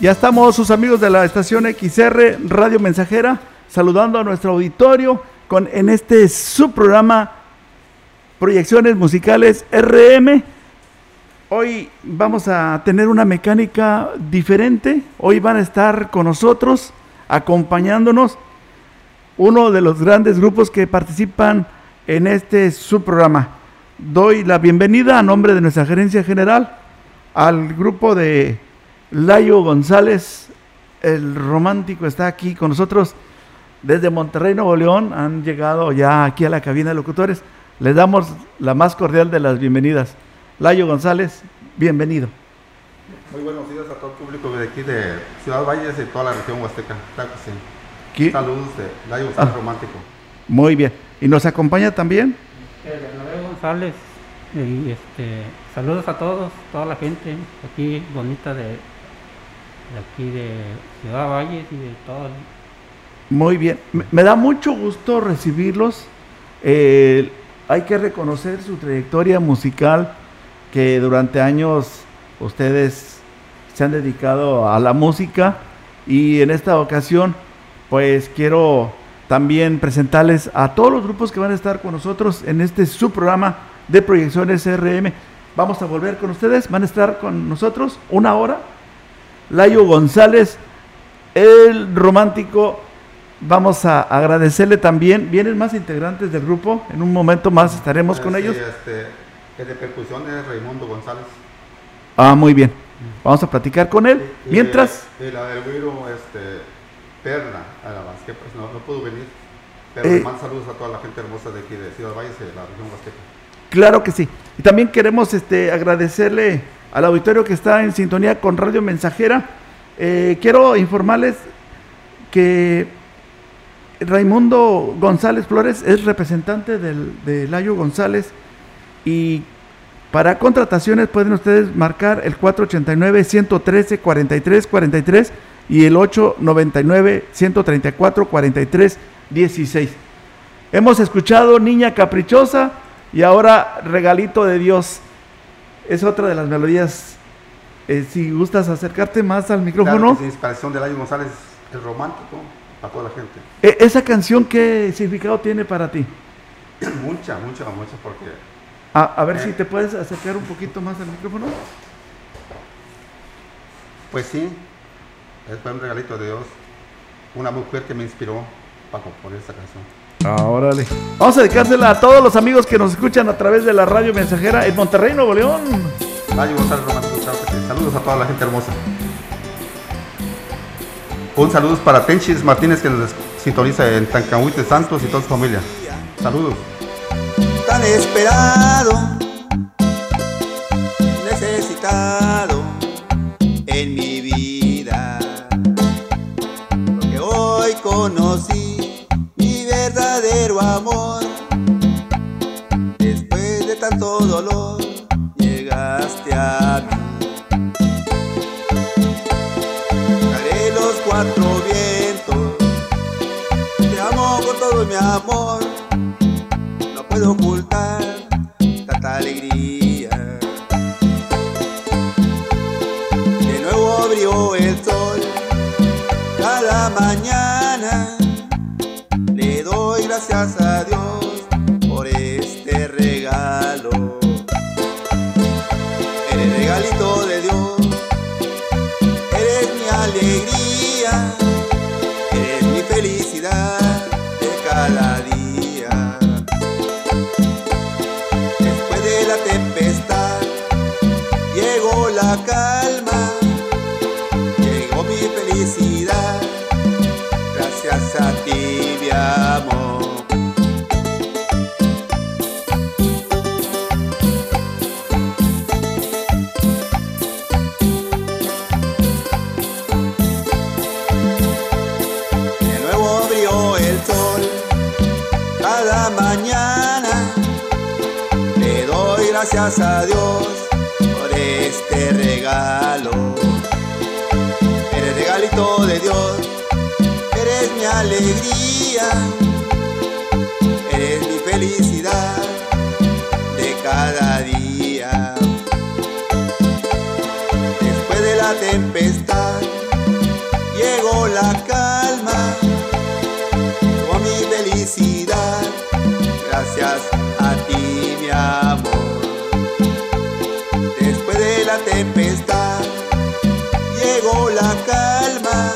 Ya estamos sus amigos de la estación XR Radio Mensajera saludando a nuestro auditorio con en este subprograma Proyecciones Musicales RM. Hoy vamos a tener una mecánica diferente. Hoy van a estar con nosotros acompañándonos uno de los grandes grupos que participan en este subprograma. Doy la bienvenida a nombre de nuestra gerencia general al grupo de Layo González, el romántico, está aquí con nosotros desde Monterrey, Nuevo León. Han llegado ya aquí a la cabina de locutores. Les damos la más cordial de las bienvenidas. Layo González, bienvenido. Muy buenos días a todo el público de aquí de Ciudad Valles y toda la región huasteca. Claro que sí. Saludos de Layo González Ah. Romántico. Muy bien. Y nos acompaña también Bernabé González, y este, saludos a todos, toda la gente aquí bonita de, de aquí de Ciudad Valles y de todo. Muy bien, me, da mucho gusto recibirlos. Eh, hay que reconocer su trayectoria musical, que durante años ustedes se han dedicado a la música y en esta ocasión pues quiero también presentarles a todos los grupos que van a estar con nosotros en este subprograma de proyecciones RM. Vamos a volver con ustedes, van a estar con nosotros una hora. Layo González, el romántico. Vamos a agradecerle también. Vienen más integrantes del grupo. En un momento más estaremos con Eh, sí, ellos. Este, el de percusión es Raimundo González. Ah, muy bien. Vamos a platicar con él. Y- Mientras, Y, la del güiro, este, Perla, a la más que pues no, no pudo venir. Pero Eh. le mando saludos a toda la gente hermosa de aquí de Ciudad Valles y de la región huasteca. claro que sí. Y también queremos este, agradecerle al auditorio que está en sintonía con Radio Mensajera. Eh, quiero informarles que Raimundo González Flores es representante del, de Layo González y para contrataciones pueden ustedes marcar el 489-113-4343 y el 899-134-4316. Hemos escuchado Niña Caprichosa y ahora Regalito de Dios. Es otra de las melodías. Eh, si gustas acercarte más al micrófono. Claro que sí, inspiración de Layo González, el romántico, para toda la gente. Eh, ¿Esa canción qué significado tiene para ti? mucha, mucha, mucha, porque A, a ver si te puedes acercar un poquito más al micrófono. Pues sí, es un regalito de Dios. Una mujer que me inspiró para componer esta canción. Ah, órale. Vamos a dedicársela a todos los amigos que nos escuchan a través de la radio mensajera en Monterrey, Nuevo León. González que. Saludos a toda la gente hermosa. Un saludo para Tenchis Martínez que nos sintoniza en Tancahuite Santos y toda su familia. Saludos. tan esperado, necesitado en mi vida. Porque hoy conocí amor. Después de tanto dolor, llegaste a mí. Haré los cuatro vientos, te amo con todo mi amor no puedo ocultar tanta alegría. Gracias a Dios por este regalo. Eres regalito de Dios, eres mi alegría, eres mi felicidad de cada día. Después de la tempestad llegó la calma, gracias a Dios por este regalo. Eres regalito de Dios, eres mi alegría, tempestad. Llegó la calma,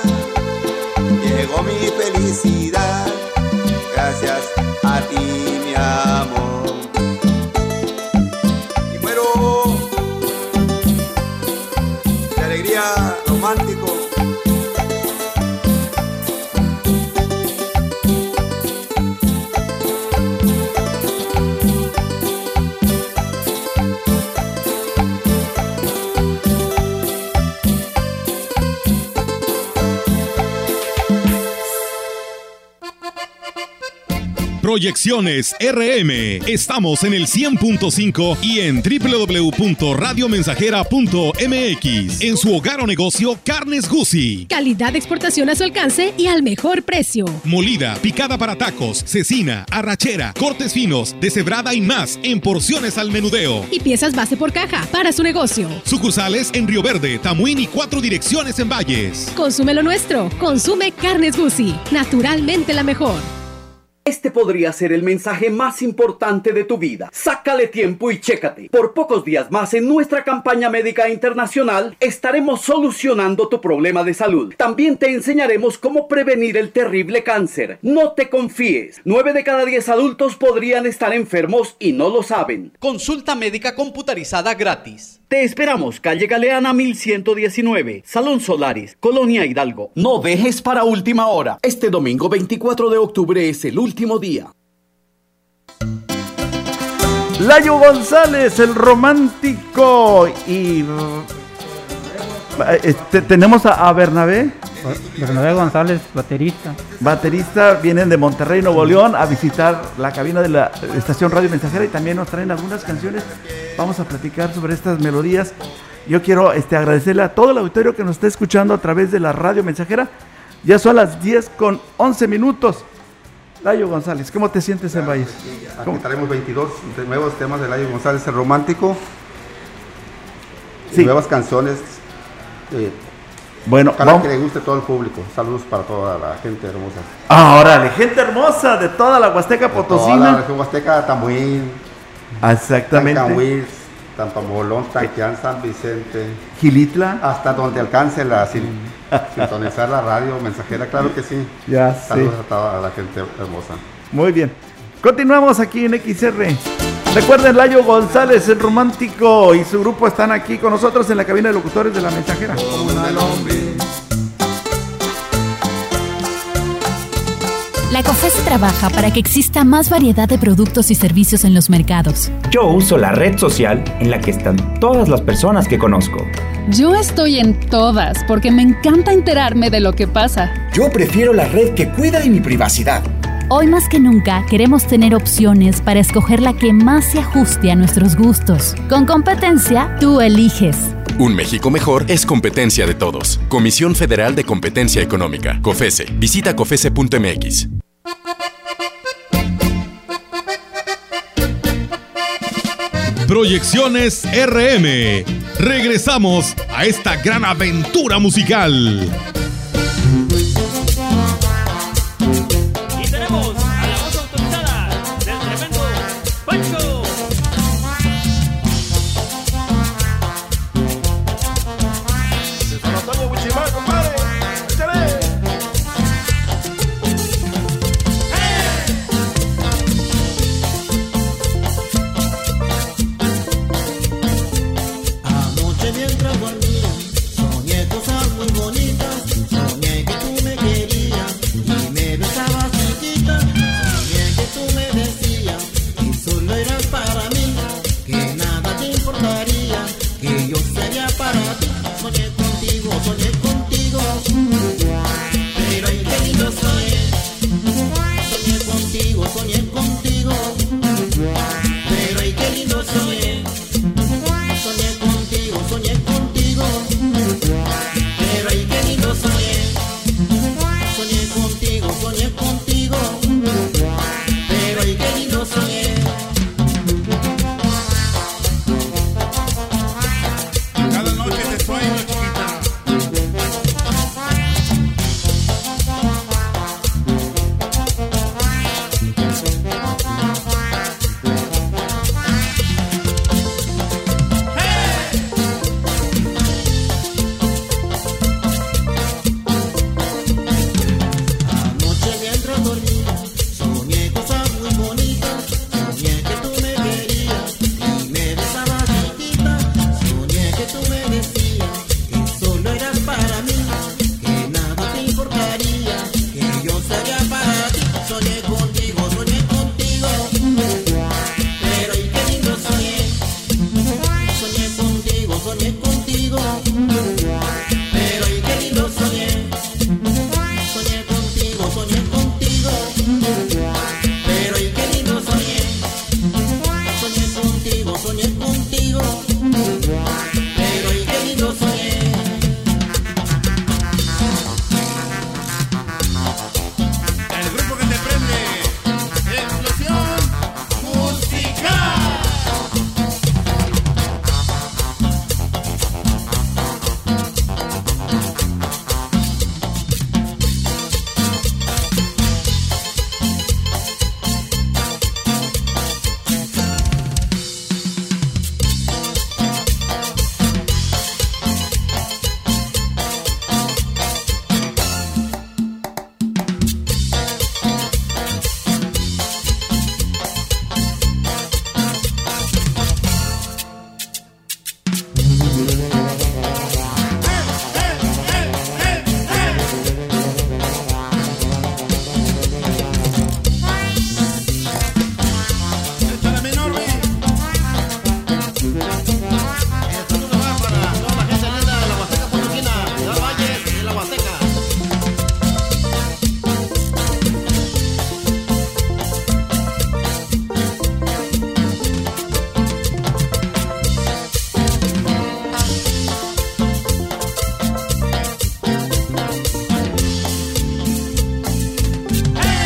Proyecciones RM. Estamos en el 100.5 y en www.radiomensajera.mx. En su hogar o negocio, Carnes Gusi. Calidad de exportación a su alcance y al mejor precio. Molida, picada para tacos, cecina, arrachera, cortes finos, deshebrada y más en porciones al menudeo. Y piezas base por caja para su negocio. Sucursales en Río Verde, Tamuín y cuatro direcciones en Valles. Consume lo nuestro. Consume carnes Gucci. Naturalmente la mejor. Este podría ser el mensaje más importante de tu vida. Sácale tiempo y chécate. Por pocos días más en nuestra campaña médica internacional estaremos solucionando tu problema de salud. También te enseñaremos cómo prevenir el terrible cáncer. No te confíes. 9 de cada 10 adultos podrían estar enfermos y no lo saben. Consulta médica computarizada gratis. Te esperamos, calle Galeana 1119, Salón Solaris, Colonia Hidalgo. No dejes para última hora. Este domingo 24 de octubre es el último día. Layo González, el romántico. Y. eh, este, tenemos a, a Bernabé, Bernabé González, baterista. baterista. Vienen de Monterrey, Nuevo León, a visitar la cabina de la estación Radio Mensajera y también nos traen algunas canciones. Vamos a platicar sobre estas melodías. Yo quiero este, agradecerle a todo el auditorio que nos está escuchando a través de la Radio Mensajera. Ya son las 10 con 11 minutos. Layo González, ¿cómo te sientes en Valles? Aquí ¿Cómo? traemos 22 de nuevos temas de Layo González, el romántico. y Sí. Nuevas canciones. eh, Bueno, ojalá vamos. que le guste todo el público. Saludos para toda la gente hermosa. Ah, órale, gente hermosa de toda la Huasteca De Toda la Potosina. región Huasteca, Tamuín, Exactamente. Tancahuils, Tampamolón, Tanquián, San Vicente. Gilitla. Hasta donde alcance la sin- sintonizar la radio mensajera, claro que sí. Ya. Saludos a toda la gente hermosa. Muy bien. Continuamos aquí en XR. Recuerden, Layo González, el romántico, y su grupo están aquí con nosotros en la cabina de locutores de la mensajera. La COFESE trabaja para que exista más variedad de productos y servicios en los mercados. Yo uso la red social en la que están todas las personas que conozco. Yo estoy en todas porque me encanta enterarme de lo que pasa. Yo prefiero la red que cuida de mi privacidad. Hoy más que nunca queremos tener opciones para escoger la que más se ajuste a nuestros gustos. Con competencia, tú eliges. Un México mejor es competencia de todos. Comisión Federal de Competencia Económica. COFESE. Visita COFESE.mx. Proyecciones RM. Regresamos a esta gran aventura musical.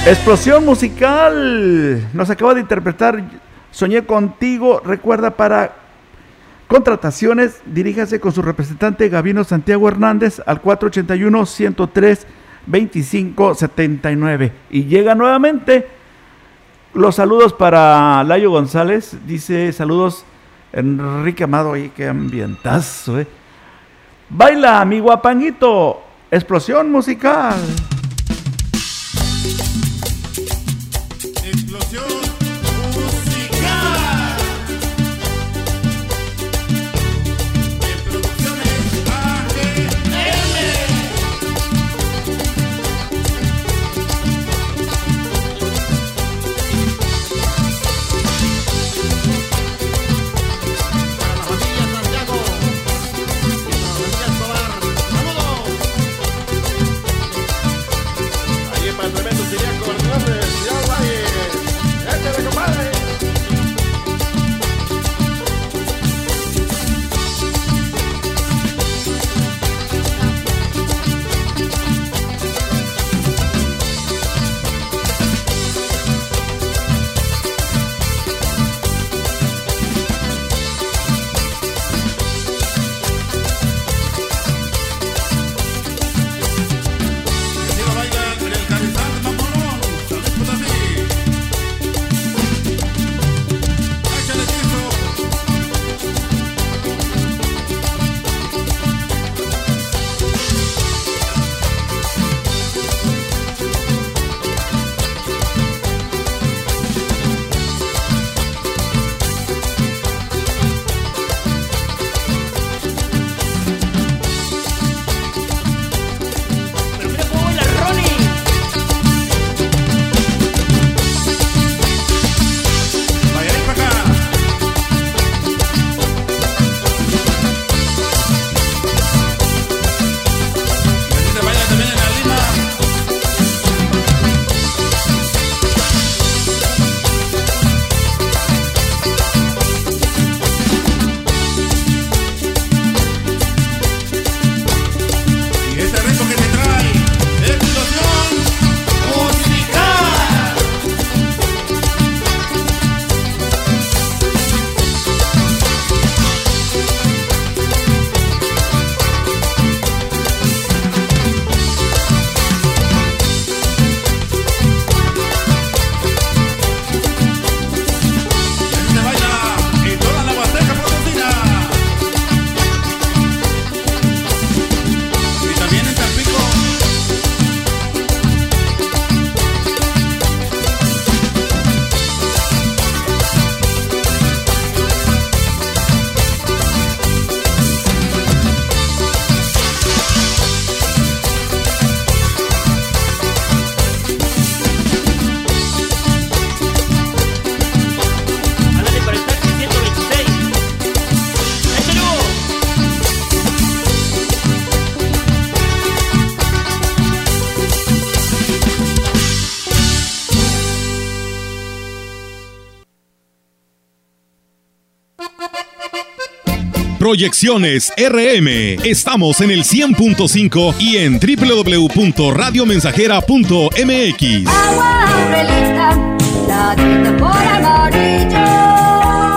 Explosión musical. Nos acaba de interpretar Soñé contigo. Recuerda para contrataciones, diríjase con su representante Gabino Santiago Hernández al 481 103 2579 y llega nuevamente los saludos para Layo González, dice saludos Enrique Amado, y qué ambientazo. Eh. Baila mi guapanguito, explosión musical. Proyecciones RM. Estamos en el 100.5 y en www.radiomensajera.mx.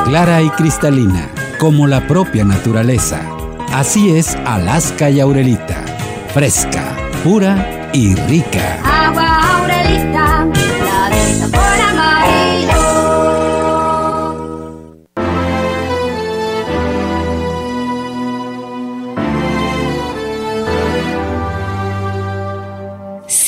Clara y cristalina, como la propia naturaleza. Así es Alaska y Aurelita. Fresca, pura y rica.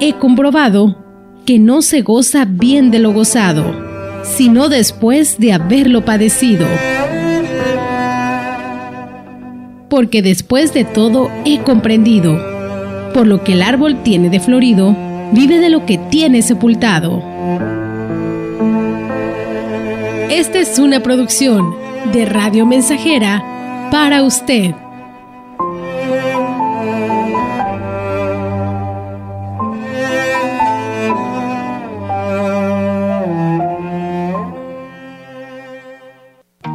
he comprobado que no se goza bien de lo gozado, sino después de haberlo padecido. Porque después de todo he comprendido, por lo que el árbol tiene de florido, vive de lo que tiene sepultado. Esta es una producción de Radio Mensajera para usted.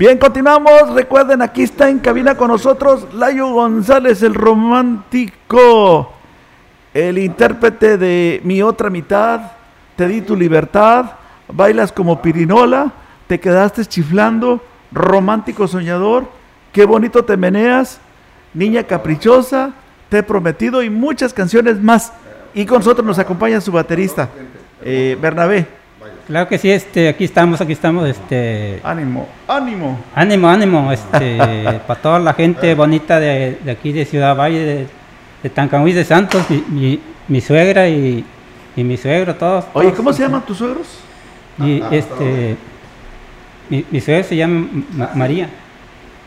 Bien, continuamos. Recuerden, aquí está en cabina con nosotros Layo González, el romántico, el intérprete de Mi otra mitad, Te di tu libertad, bailas como pirinola, te quedaste chiflando, romántico soñador, qué bonito te meneas, niña caprichosa, te he prometido y muchas canciones más. Y con nosotros nos acompaña su baterista, eh, Bernabé. Claro que sí, este, aquí estamos, aquí estamos, este... Ánimo, ánimo. Ánimo, ánimo, este, para toda la gente bonita de, de aquí de Ciudad Valle, de, de de Santos, mi, mi, mi suegra y, y mi suegro, todos. Oye, todos. ¿cómo se llaman tus suegros? Y este, mi, mi suegra se llama Ma- María.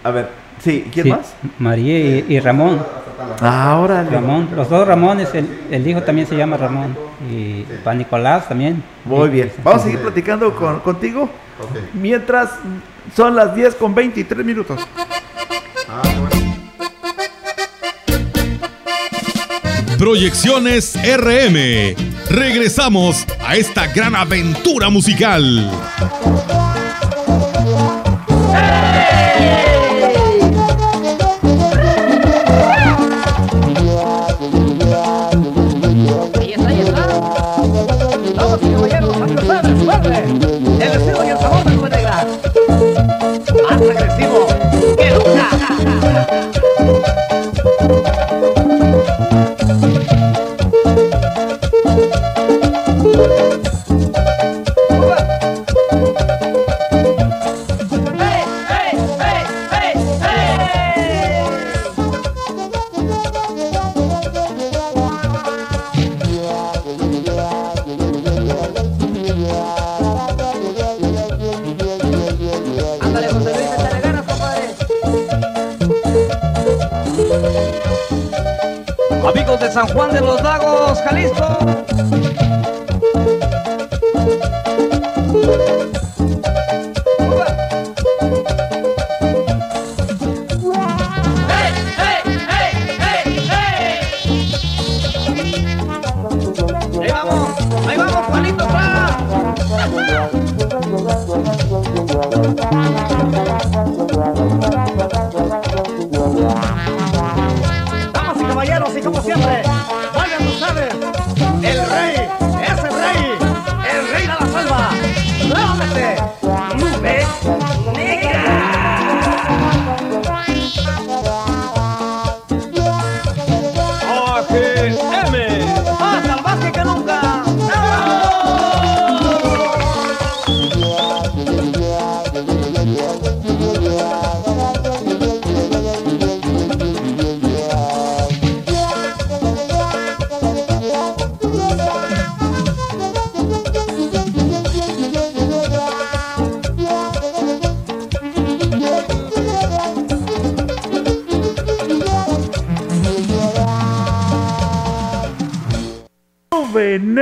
A ver, sí, ¿quién Sí, más? María y, y Ramón. Ah, órale. Ramón, los dos Ramones, el, el hijo también se llama Ramón. Y para Nicolás también. Muy bien. Vamos a seguir platicando con- contigo. Mientras son las 10 con 23 minutos. Proyecciones RM. Regresamos a esta gran aventura musical. Ahí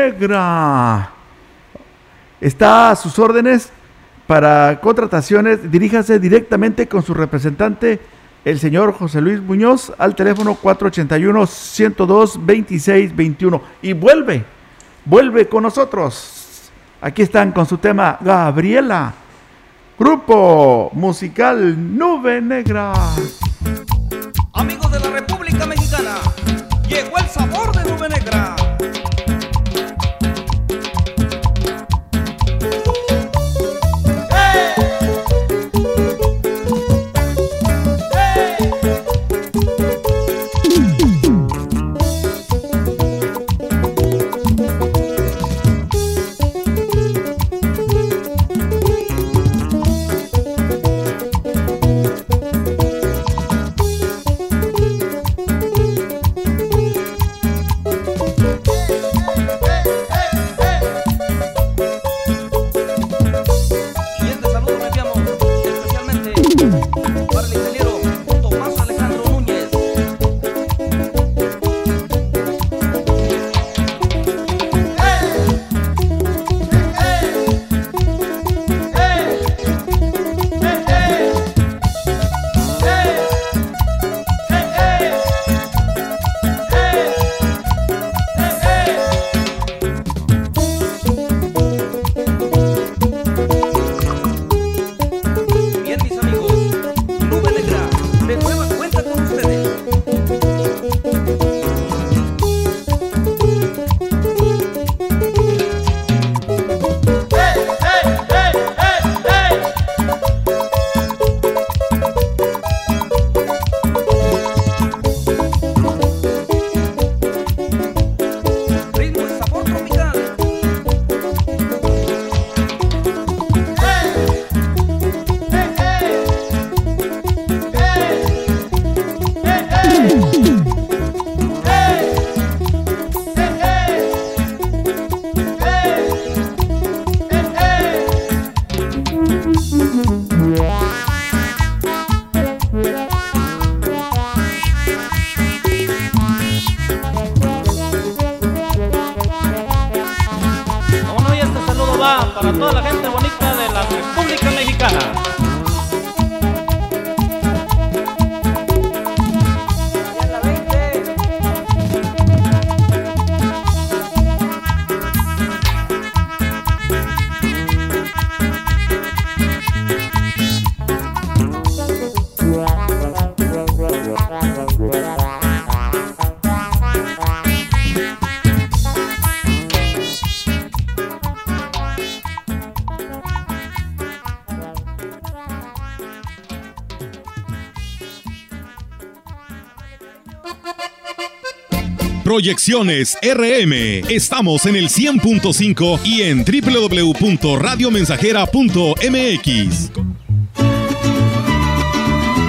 Negra. Está a sus órdenes para contrataciones. Diríjase directamente con su representante, el señor José Luis Muñoz, al teléfono 481-102-2621. Y vuelve, vuelve con nosotros. Aquí están con su tema Gabriela. Grupo musical Nube Negra. Amigos de la República Mexicana, llegó el sabor de Nube Proyecciones RM. Estamos en el 100.5 y en www.radiomensajera.mx.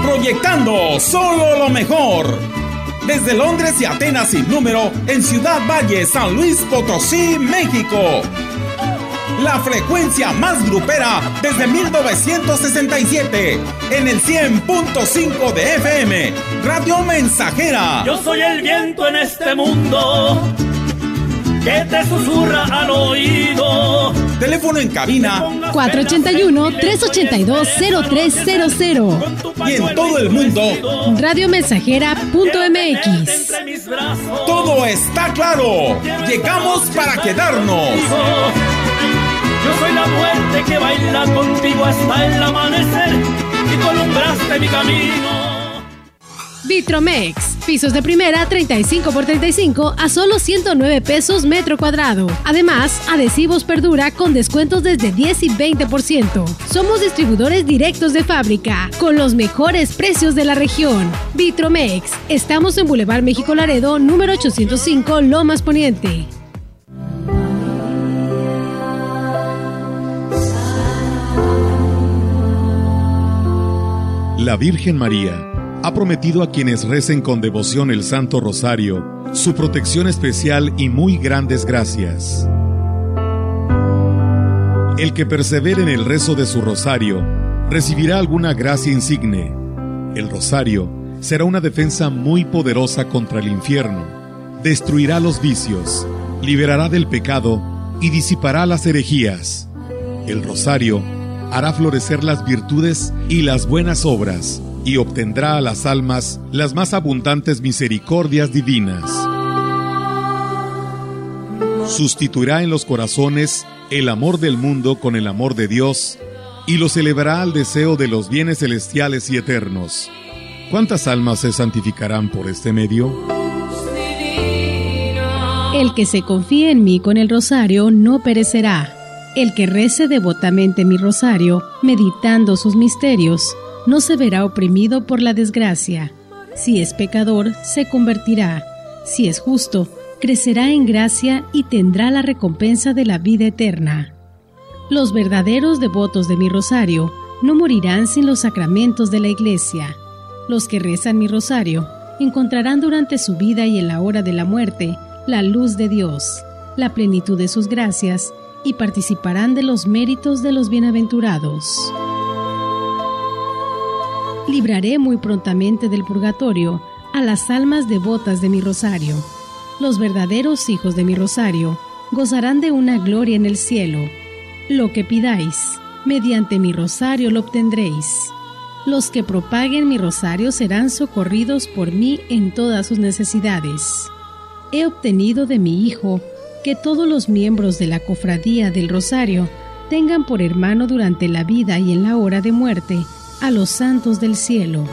Proyectando solo lo mejor. Desde Londres y Atenas sin número, en Ciudad Valle, San Luis Potosí, México. La frecuencia más grupera desde 1967. En el 100.5 de FM. Radio Mensajera. Yo soy el viento en este mundo que te susurra al oído. Teléfono en cabina 481-382-0300. y en todo el mundo. Radiomensajera.mx. Todo está claro. Llegamos para quedarnos. Yo soy la muerte que baila contigo hasta el amanecer y tú alumbraste mi camino. Vitromex. Pisos de primera 35 por 35 a solo 109 pesos metro cuadrado. Además, adhesivos perdura con descuentos desde 10 y 20%. Somos distribuidores directos de fábrica con los mejores precios de la región. Vitromex. Estamos en Boulevard México Laredo, número 805, Lomas Poniente. La Virgen María ha prometido a quienes recen con devoción el Santo Rosario su protección especial y muy grandes gracias. El que persevere en el rezo de su rosario recibirá alguna gracia insigne. El rosario será una defensa muy poderosa contra el infierno, destruirá los vicios, liberará del pecado y disipará las herejías. El rosario hará florecer las virtudes y las buenas obras y obtendrá a las almas las más abundantes misericordias divinas. Sustituirá en los corazones el amor del mundo con el amor de Dios y los elevará al deseo de los bienes celestiales y eternos. ¿Cuántas almas se santificarán por este medio? El que se confíe en mí con el rosario no perecerá. El que rece devotamente mi rosario, meditando sus misterios, no se verá oprimido por la desgracia. Si es pecador, se convertirá. Si es justo, crecerá en gracia y tendrá la recompensa de la vida eterna. Los verdaderos devotos de mi rosario no morirán sin los sacramentos de la iglesia. Los que rezan mi rosario encontrarán durante su vida y en la hora de la muerte la luz de Dios, la plenitud de sus gracias y participarán de los méritos de los bienaventurados. Libraré muy prontamente del purgatorio a las almas devotas de mi rosario. Los verdaderos hijos de mi rosario gozarán de una gloria en el cielo. Lo que pidáis, mediante mi rosario lo obtendréis. Los que propaguen mi rosario serán socorridos por mí en todas sus necesidades. He obtenido de mi Hijo que todos los miembros de la cofradía del rosario tengan por hermano durante la vida y en la hora de muerte a los santos del cielo.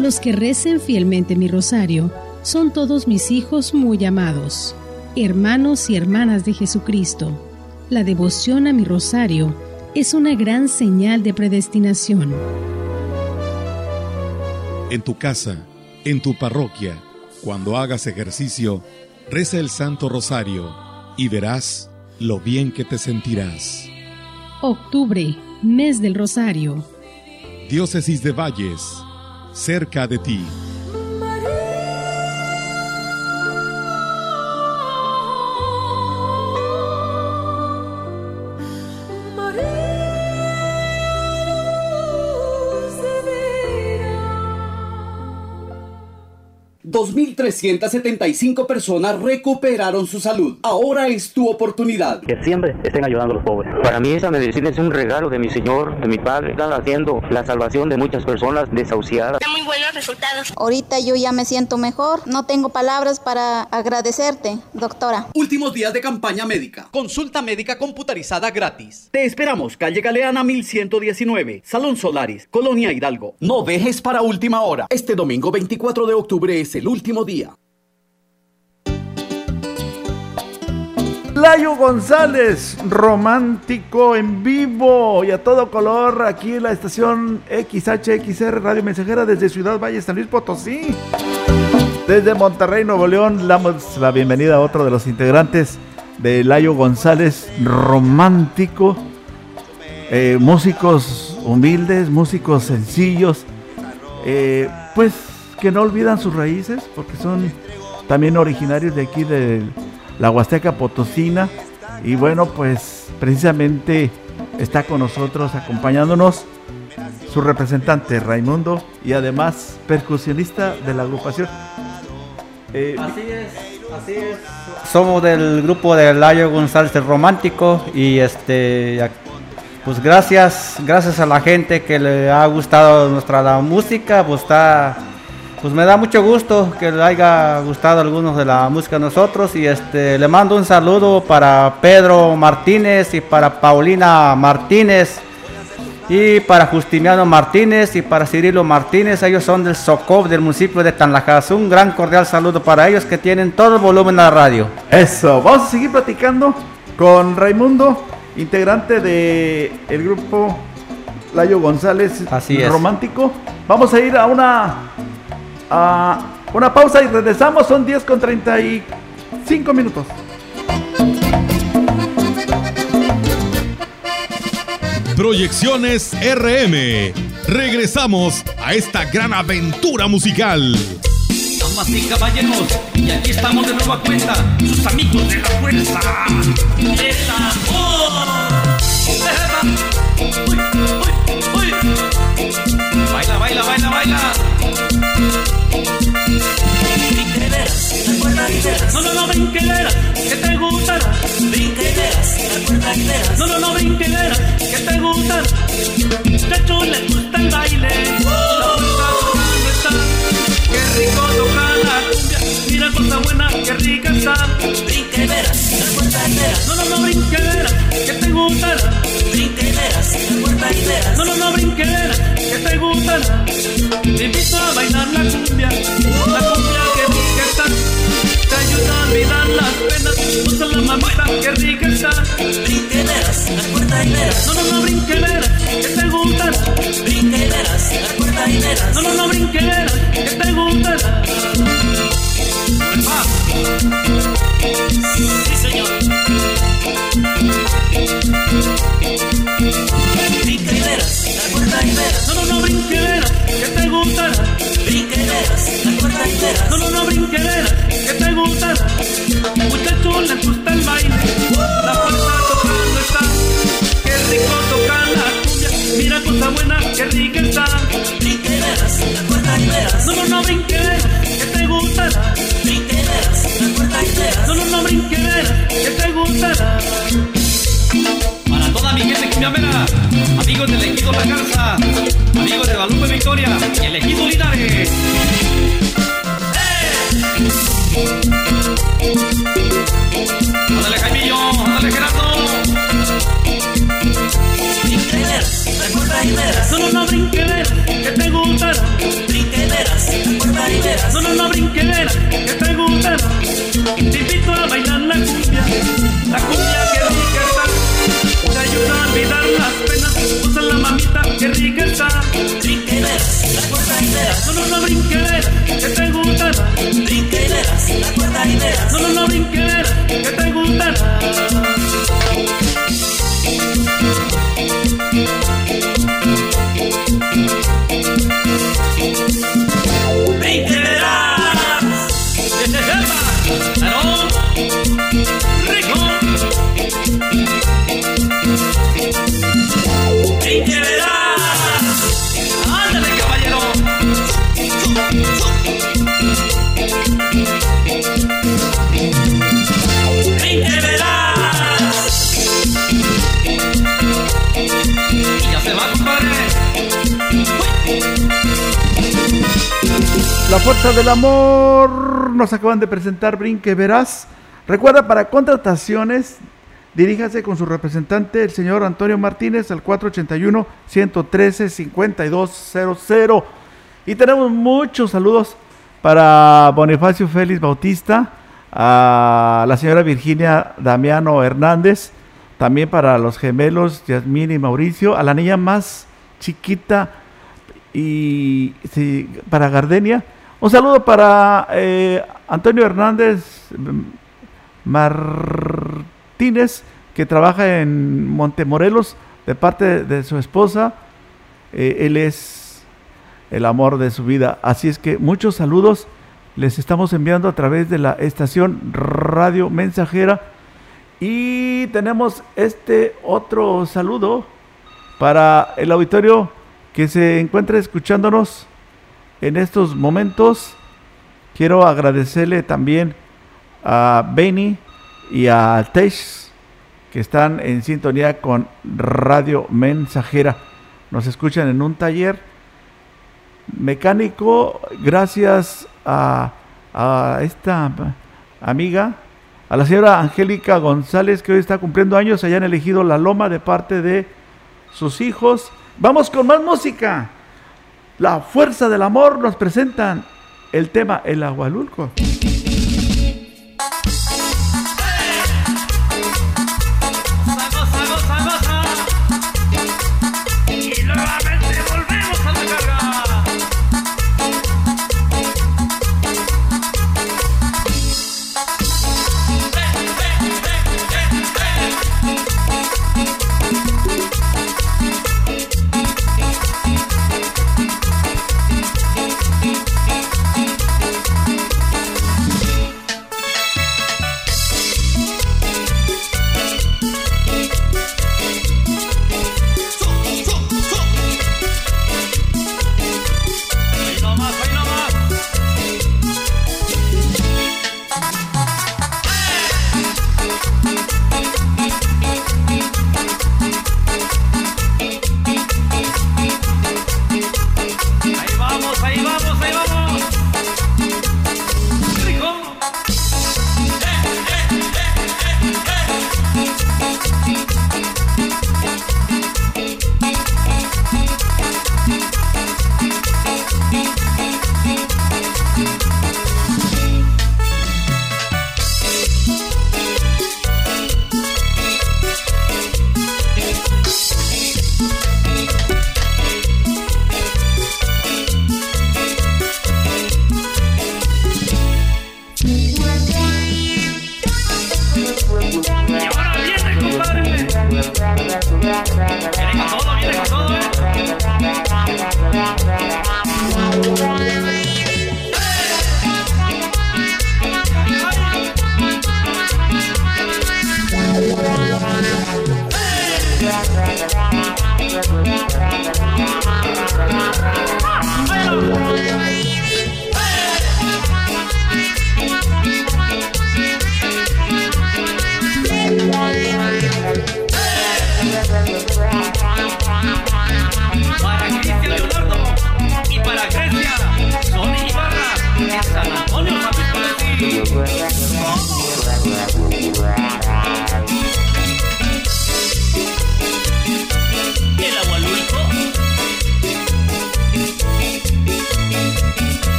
Los que recen fielmente mi rosario son todos mis hijos muy amados, hermanos y hermanas de Jesucristo. La devoción a mi rosario es una gran señal de predestinación. En tu casa, en tu parroquia, cuando hagas ejercicio, reza el Santo Rosario y verás lo bien que te sentirás. Octubre, mes del Rosario. Diócesis de Valles, cerca de ti. 2.375 personas recuperaron su salud. Ahora es tu oportunidad. Que siempre estén ayudando a los pobres. Para mí esa medicina es un regalo de mi Señor, de mi Padre. Están haciendo la salvación de muchas personas desahuciadas. Muy buenos resultados. Ahorita yo ya me siento mejor. No tengo palabras para agradecerte, doctora. Últimos días de campaña médica. Consulta médica computarizada gratis. Te esperamos, calle Galeana 1119, Salón Solaris, Colonia Hidalgo. No dejes para última hora. Este domingo 24 de octubre es el último día. Layo González, romántico en vivo y a todo color aquí en la estación XHXR Radio Mensajera desde Ciudad Valle, San Luis Potosí. Desde Monterrey, Nuevo León, le damos la bienvenida a otro de los integrantes de Layo González, romántico. Eh, músicos humildes, músicos sencillos, eh, pues que no olvidan sus raíces porque son también originarios de aquí de la Huasteca Potosina. Y bueno, pues precisamente está con nosotros acompañándonos su representante Raimundo y además percusionista de la agrupación. Eh, Así es, así es. Somos del grupo de Layo González el Romántico y este pues gracias, gracias a la gente que le ha gustado nuestra la música, pues está pues me da mucho gusto que le haya gustado algunos de la música de nosotros y este le mando un saludo para Pedro Martínez y para Paulina Martínez y para Justiniano Martínez y para Cirilo Martínez, ellos son del Socov del municipio de Tanlajas. Un gran cordial saludo para ellos que tienen todo el volumen a la radio. Eso, vamos a seguir platicando con Raimundo, integrante de el grupo Layo González Así es. Romántico. Vamos a ir a una a una pausa y regresamos, son 10 con 35 minutos. Proyecciones RM. Regresamos a esta gran aventura musical. Damas y caballeros, y aquí estamos de nueva cuenta, sus amigos de la fuerza. ¡El amor! No, no, no brinqueras, que te gustará. Brinqueras, la puerta No, no, no brinqueras, que te gustará. Chacho le gusta el baile. La. Qué rico toca la cumbia. Mira cosa buena, qué rica está. Brinqueras, la puerta No, no, no brinqueras, que te gustará. Brinqueras, la puerta No, no, no brinqueras, que te gustará. Te invito a bailar la cumbia. La cumbia las penas. Usa la mamita, que rica está. Verás, la puerta y verás. No, no, no, brinqueras, que te y verás, la puerta y verás. No, no, no, brinqueras, que te gustará. Sí, señor. Verás, la puerta y verás. No, no, no, brinqueras, que te gustará. No, no, no, brinqueras, que te gustará. Muchacho le gusta el baile. La fuerza tocando está. Qué rico toca la cumbia. Mira cosa buena, qué rica está. No, no, no, brinqueras, que te y verás. No, no, no, brinqueras, que te gustará. Para toda mi gente cumbiamera, amigos del ejido La Garza, amigos de Guadalupe Victoria y el ejido Linares. ¡Ándale, Jaimillo! ¡Ándale, Gerardo! Brinca y verás, la puerta y verás. No, no, no, brinqueras, que te gustará. Brinca y verás, la puerta y verás. No, no, no, brinqueras, que te gustará. Te invito a bailar la cumbia, la cumbia que rica está. Te ayuda a olvidar las penas, usa la mamita que rica está. Brinca y verás, la puerta y verás. No, no, no, brinqueras, que te gustará. Brinca y verás, la puerta y verás. No, no, no, brinqueras, que te gustará. La fuerza del amor nos acaban de presentar Brinque Verás. Recuerda, para contrataciones, diríjase con su representante, el señor Antonio Martínez, al 481-113-5200. Y tenemos muchos saludos para Bonifacio Félix Bautista, a la señora Virginia Damiano Hernández, también para los gemelos Yasmín y Mauricio, a la niña más chiquita y para Gardenia. Un saludo para eh, Antonio Hernández mm, Martínez, que trabaja en Montemorelos, de parte de su esposa. Eh, él es el amor de su vida. Así es que muchos saludos les estamos enviando a través de la estación Radio Mensajera. Y tenemos este otro saludo para el auditorio que se encuentra escuchándonos en estos momentos. Quiero agradecerle también a Benny y a Tesh que están en sintonía con Radio Mensajera. Nos escuchan en un taller mecánico gracias a, a esta amiga, a la señora Angélica González que hoy está cumpliendo años, hayan elegido La Loma de parte de sus hijos. Vamos con más música. La fuerza del amor nos presentan el tema El Agualulco.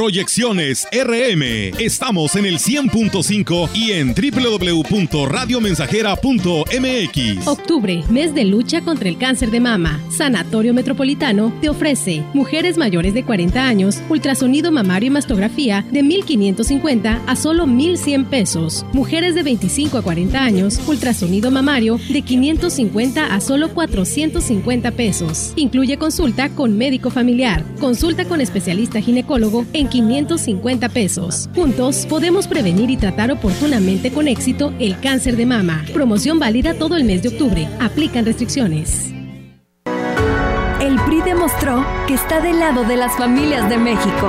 Proyecciones RM. Estamos en el 100.5 y en www.radiomensajera.mx. Octubre, mes de lucha contra el cáncer de mama. Sanatorio Metropolitano te ofrece mujeres mayores de 40 años, ultrasonido mamario y mastografía de 1.550 a solo 1.100 pesos. Mujeres de 25 a 40 años, ultrasonido mamario de 550 a solo 450 pesos. Incluye consulta con médico familiar, consulta con especialista ginecólogo en 550 pesos. Juntos podemos prevenir y tratar oportunamente con éxito el cáncer de mama. Promoción válida todo el mes de octubre. Aplican restricciones. El PRI demostró que está del lado de las familias de México,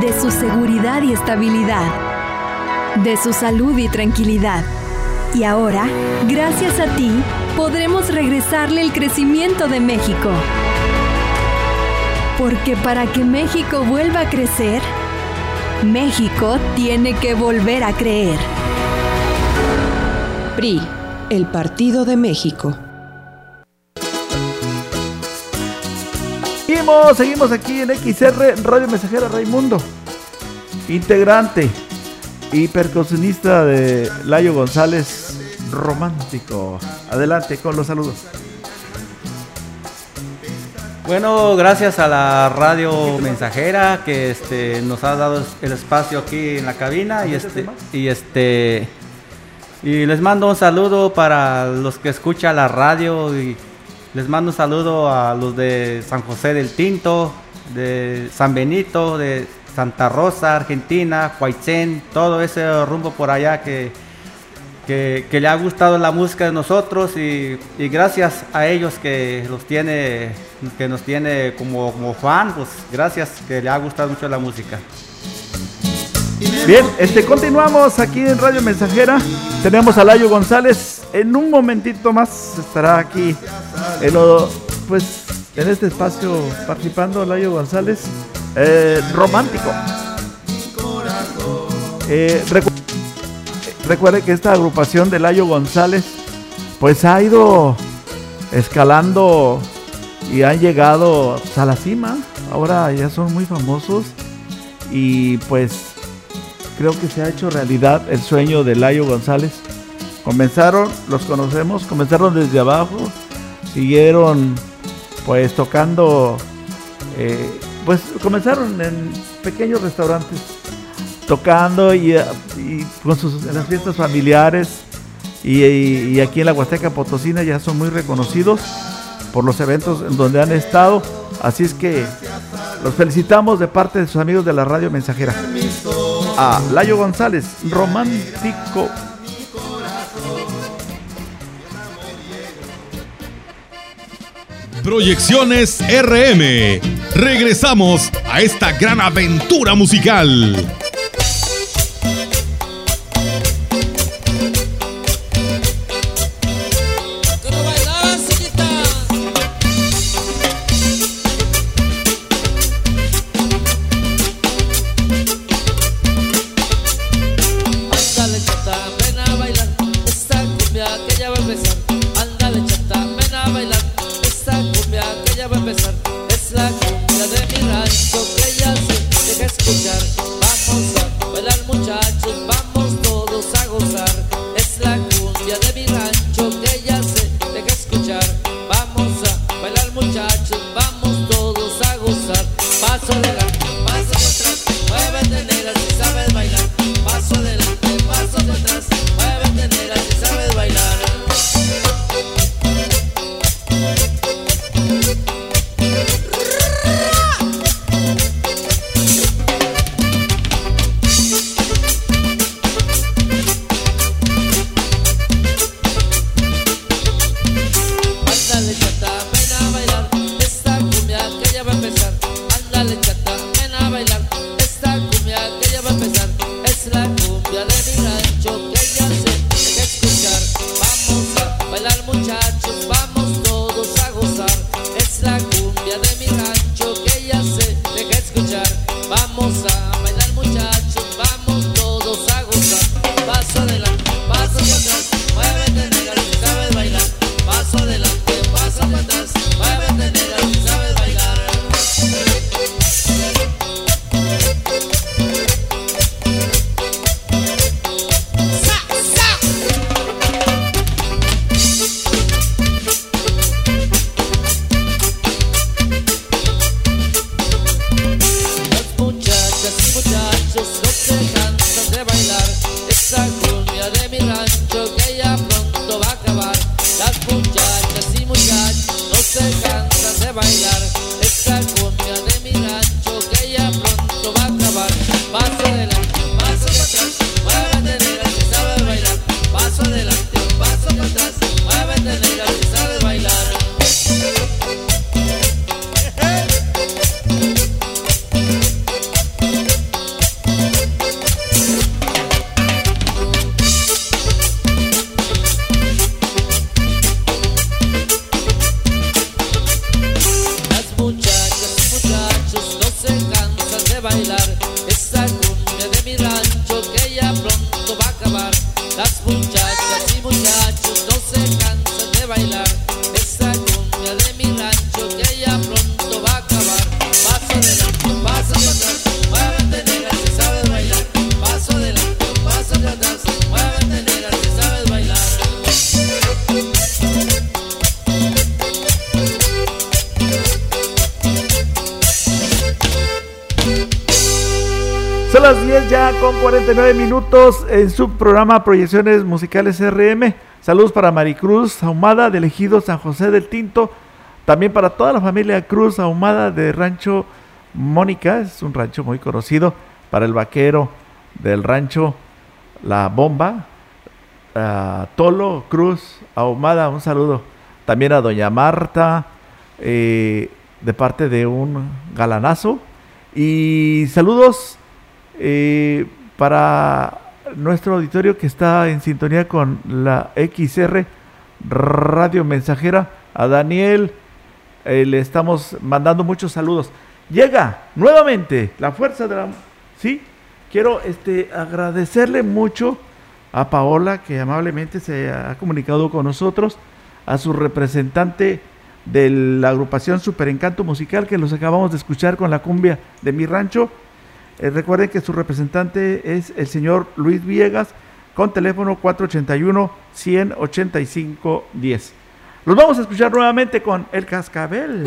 de su seguridad y estabilidad, de su salud y tranquilidad. Y ahora, gracias a ti, podremos regresarle el crecimiento de México. Porque para que México vuelva a crecer, México tiene que volver a creer. PRI, el Partido de México. Seguimos, seguimos aquí en XR Radio Mensajera Raimundo, integrante y percusionista de Layo González Romántico. Adelante con los saludos. Bueno, gracias a la radio mensajera que este, nos ha dado el espacio aquí en la cabina y este y este y les mando un saludo para los que escuchan la radio y les mando un saludo a los de San José del Tinto, de San Benito, de Santa Rosa, Argentina, Huaycén, todo ese rumbo por allá que, que, que le ha gustado la música de nosotros y, y gracias a ellos que los tiene, que nos tiene como, fan, pues gracias que le ha gustado mucho la música. Bien, este continuamos aquí en Radio Mensajera. Tenemos a Layo González. En un momentito más estará aquí en pues en este espacio participando Layo González. eh, romántico. Eh, recu- recuerde que esta agrupación de Layo González pues ha ido escalando y han llegado a la cima. Ahora ya son muy famosos y pues creo que se ha hecho realidad el sueño de Layo González. Comenzaron, los conocemos, comenzaron desde abajo, siguieron pues tocando, eh, pues comenzaron en pequeños restaurantes, tocando y, con sus, en las fiestas familiares y, y- y aquí en la Huasteca Potosina ya son muy reconocidos por los eventos en donde han estado. Así es que los felicitamos de parte de sus amigos de la radio mensajera. A Layo González, romántico Proyecciones RM. Regresamos a esta gran aventura musical. It's like en su programa Proyecciones Musicales RM. Saludos para Maricruz Ahumada de Ejido San José del Tinto. También para toda la familia Cruz Ahumada de Rancho Mónica. Es un rancho muy conocido. Para el vaquero del rancho La Bomba. Tolo Cruz Ahumada, un saludo. También a Doña Marta eh, de parte de un galanazo. Y saludos eh, para nuestro auditorio que está en sintonía con la XR Radio Mensajera, a Daniel, eh, le estamos mandando muchos saludos. Llega nuevamente la fuerza de la... Sí, quiero este, agradecerle mucho a Paola que amablemente se ha comunicado con nosotros, a su representante de la agrupación Super Encanto Musical que los acabamos de escuchar con la cumbia de mi rancho eh, recuerden que su representante es el señor Luis Villegas con teléfono 481-185-10. Los vamos a escuchar nuevamente con El Cascabel.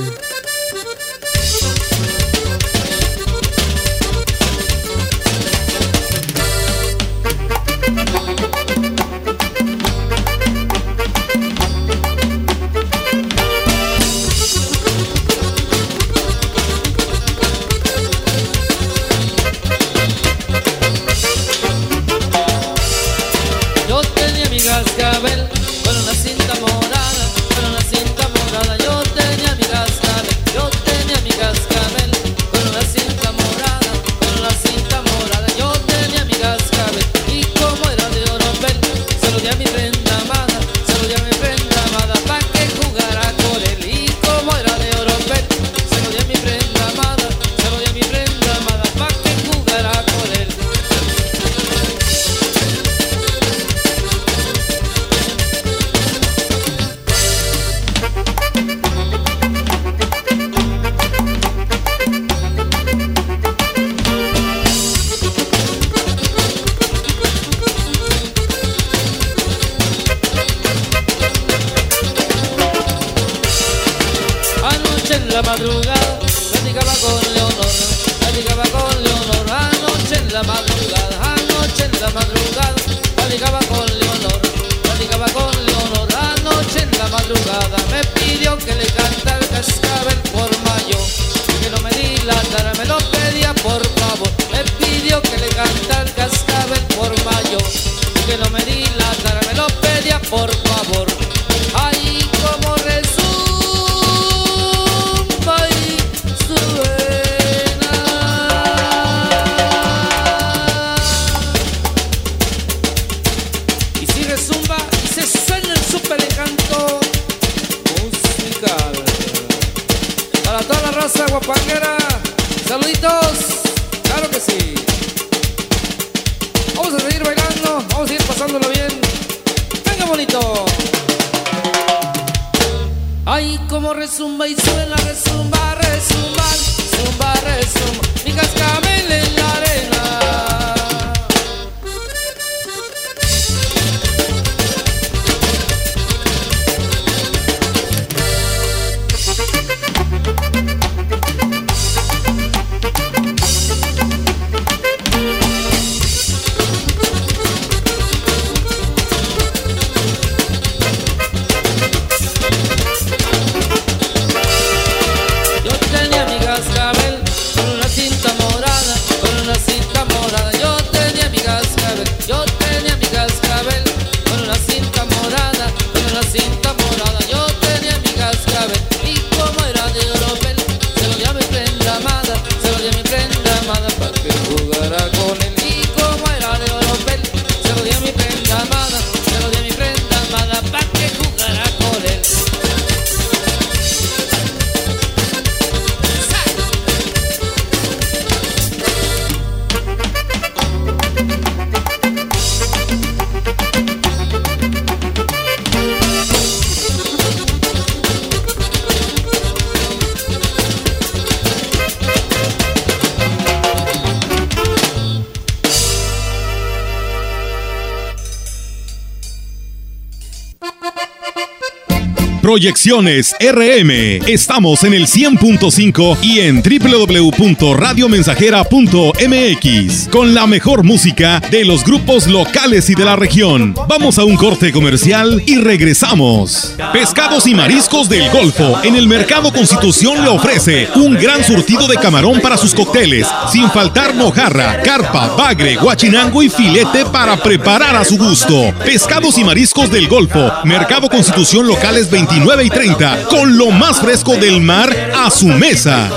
Proyecciones RM. Estamos en el 100.5 y en www.radiomensajera.mx con la mejor música de los grupos locales y de la región. Vamos a un corte comercial y regresamos. Pescados y mariscos del Golfo en el Mercado Constitución le ofrece un gran surtido de camarón para sus cócteles, sin faltar mojarra, carpa, bagre, guachinango y filete para preparar a su gusto. Pescados y mariscos del Golfo, Mercado Constitución locales 29 y 30, con lo más fresco del mar a su mesa.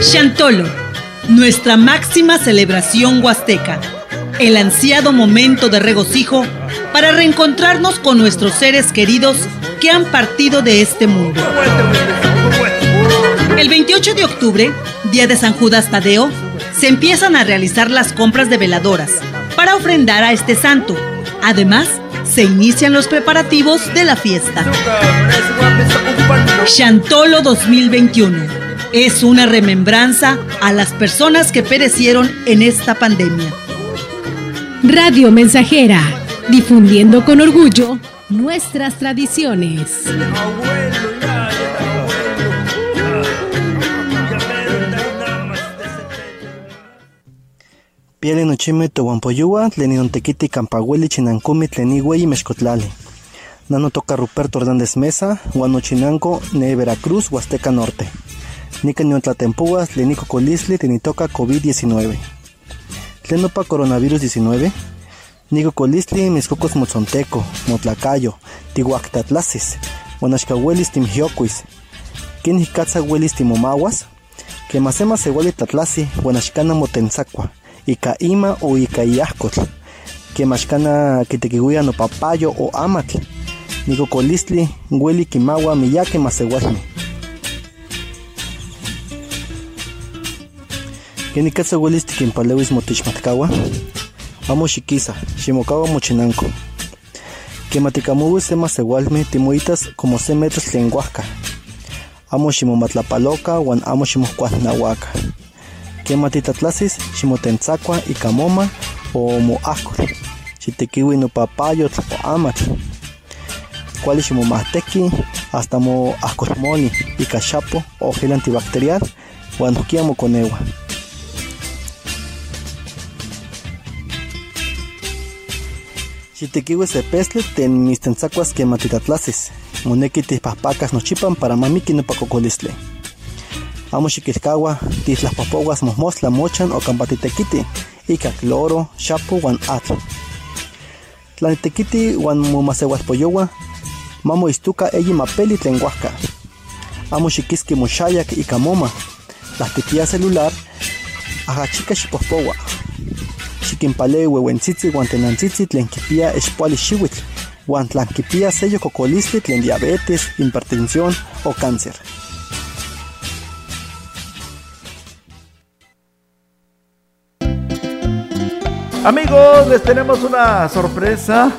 Chantolo, nuestra máxima celebración huasteca, el ansiado momento de regocijo para reencontrarnos con nuestros seres queridos que han partido de este mundo. El 28 de octubre, día de San Judas Tadeo, se empiezan a realizar las compras de veladoras para ofrendar a este santo. Además, se inician los preparativos de la fiesta. Chantolo 2021 es una remembranza a las personas que perecieron en esta pandemia. Radio Mensajera, difundiendo con orgullo nuestras tradiciones. Piele nochime tohuampoyua, tlenidontequiti campahueli chinancomi tlenihueyi mexcotlali. Nano toca Ruperto Hernández Mesa, Huanochinanco, Ne Veracruz, Huasteca Norte. Nica Niontlatempuas, Tlenico Colisli, Tenitoca COVID-19. Tlenopa Coronavirus 19. Nico Colisli, Miscocos Motzonteco, Motlacayo, Tihuactatlasis, Huanaxcahuelis Timjiocuis. Quinjicatza Huelis Timomaguas, Quemasema Sehueli Tatlasi, Huanaxcana Motenzacua. Ika ima o ika iahcotl, que machcana que tequihuia no papayo o amatl, nico colistli, hueli kimawa miyake masewalmi. Que ni katsa huelis tiquimpalewis motichmatkawa, amo shikisa, shimokawa mochinanco. Que maticamuwis se masewalmi timoitas como se metros lenguaca. Amo shimomatlapaloca, wan amo shimocuaznahuaca. Que matitatlasis ximotentzakua ika moma o moahkol xitekiui no papayotl o amatl cuales mahteki hasta mo ascosmoli y cachapo o gel antibacterial cuando quiamo con agua. Xitequiwe se pestle ten mis tensacuas que matitatlases. Moneki no chipan para mamiki no pacocolistle. Amo xiquilcawa, tislas papoguas mosmosla mochan o campatitequiti, ica cloro, chapo, wan atl. Tlanitequiti wan momasehuaspoyowa, mamo istuca eyi mapeli tlenguasca. Amo xiquisqui moxayac ica moma, tlahtipia celular, ajachica xipohpowa. Xiquimpale wewentzitzi wan tenantzitzi tlen kipia expuali xiuitl, kipia sello cocolistli tlen diabetes, hipertensión o cáncer. Amigos, les tenemos una sorpresa.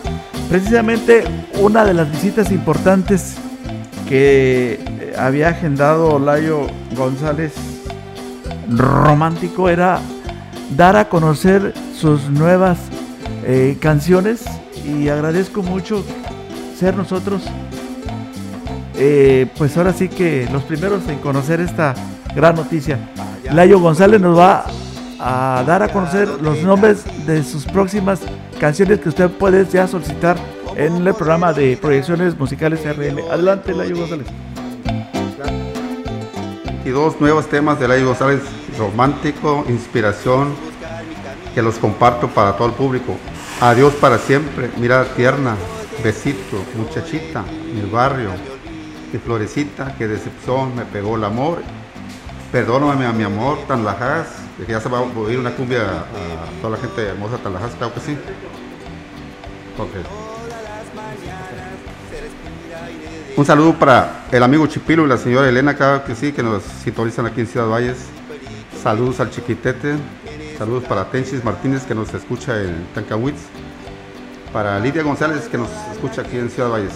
Precisamente una de las visitas importantes que eh, había agendado Layo González Romántico era dar a conocer sus nuevas eh, canciones y agradezco mucho ser nosotros eh, pues ahora sí que los primeros en conocer esta gran noticia. Layo González nos va a dar a conocer los nombres de sus próximas canciones que usted puede ya solicitar en el programa de proyecciones musicales RM. Adelante, Layo González. Y dos nuevos temas de Layo González, romántico, inspiración, que los comparto para todo el público. Adiós para siempre, mirada tierna, besito, muchachita, mi barrio, mi florecita, que decepción, me pegó el amor. Perdóname a mi amor, tan lajas, que ya se va a oír una cumbia a toda la gente hermosa tan lajas, claro que sí. Un saludo para el amigo Chipilo y la señora Elena, claro que sí, que nos sintonizan aquí en Ciudad Valles. Saludos al Chiquitete, saludos para Tenchis Martínez que nos escucha en Tancahuitz, para Lidia González que nos escucha aquí en Ciudad Valles.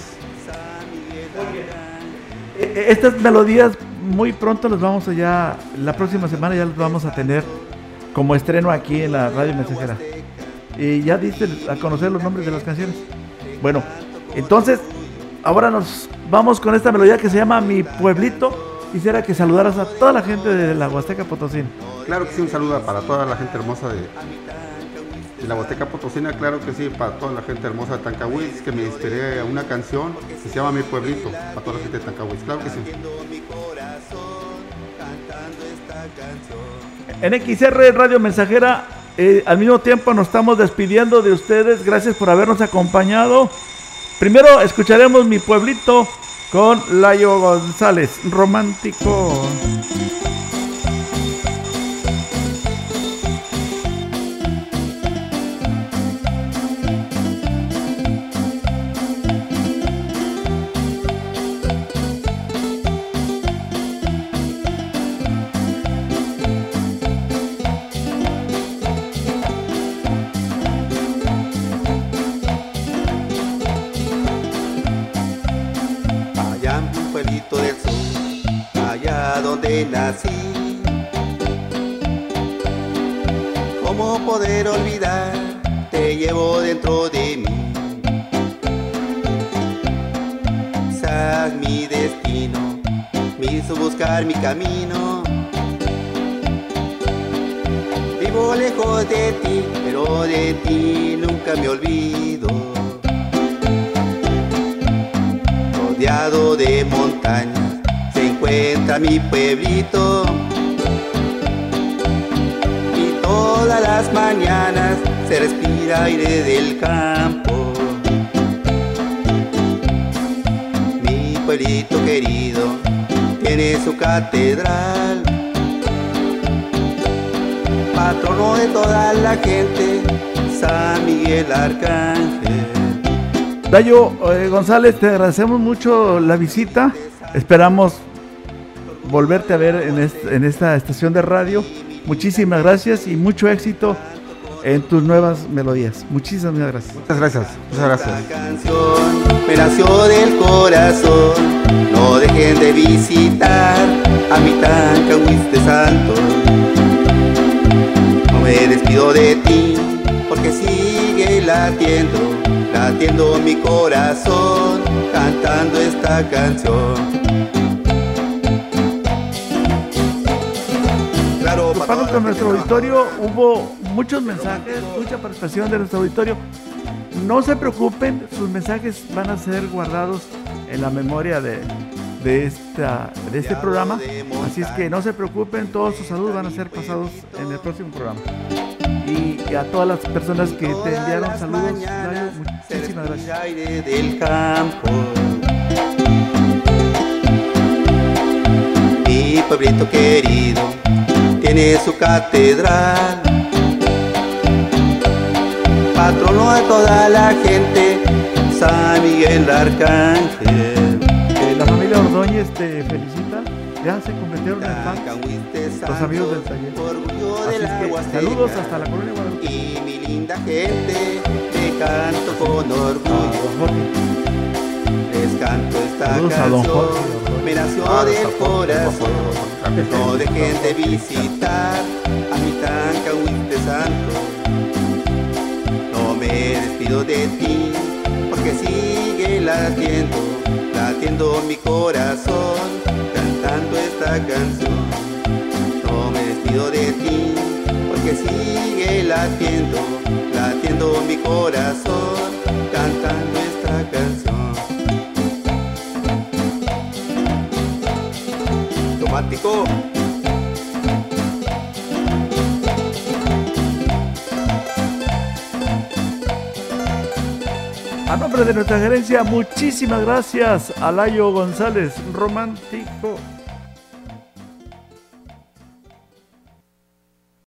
E- Estas melodías muy pronto las vamos a ya, la próxima semana ya las vamos a tener como estreno aquí en la radio mensajera. Y ya diste a conocer los nombres de las canciones. Bueno, entonces ahora nos vamos con esta melodía que se llama Mi Pueblito. Quisiera que saludaras a toda la gente de la Huasteca Potosí. Claro que sí, un saludo para toda la gente hermosa de, de la Huasteca Potosina, claro que sí, para toda la gente hermosa de Tancahuitz, que me inspiré a una canción que se llama Mi Pueblito, para toda la gente de Tancahuitz, claro que sí. En XR Radio Mensajera, eh, al mismo tiempo nos estamos despidiendo de ustedes. Gracias por habernos acompañado. Primero escucharemos Mi Pueblito con Layo González, romántico. Eh, González, te agradecemos mucho la visita. Esperamos volverte a ver en, est- en esta estación de radio. Muchísimas gracias y mucho éxito en tus nuevas melodías. Muchísimas gracias. Muchas gracias. Muchas gracias. canción me nació del corazón. No dejen de visitar a mi Tancahuitz de Santo. No me despido de ti porque sigue latiendo latiendo mi corazón, cantando esta canción. Claro, Topando con nuestro auditorio, hubo muchos mensajes, mucha participación de nuestro auditorio. No se preocupen, sus mensajes van a ser guardados en la memoria de, de, esta, de este programa. Así es que no se preocupen, todos sus saludos van a ser pasados en el próximo programa. Y, a todas las personas que te enviaron saludos, Layo, muchísimas gracias. aire del campo. Mi pueblito querido tiene su catedral, patrono de toda la gente, San Miguel Arcángel. Eh, la familia Ordóñez te felicita. Ya se convirtieron en fans. Los amigos del taller. Así es que, saludos hasta la colonia Guadalupe. Y mi linda gente, te canto con orgullo. Les canto esta Saludos canción, me nació del corazón. No dejen de visitar a mi Tancahuite Santo. No me despido de ti, porque sigue latiendo, latiendo mi corazón, esta canción. No me despido de ti, porque sigue latiendo, latiendo mi corazón, cantando esta canción. Automático. A nombre de nuestra gerencia, muchísimas gracias a Layo González, romántico.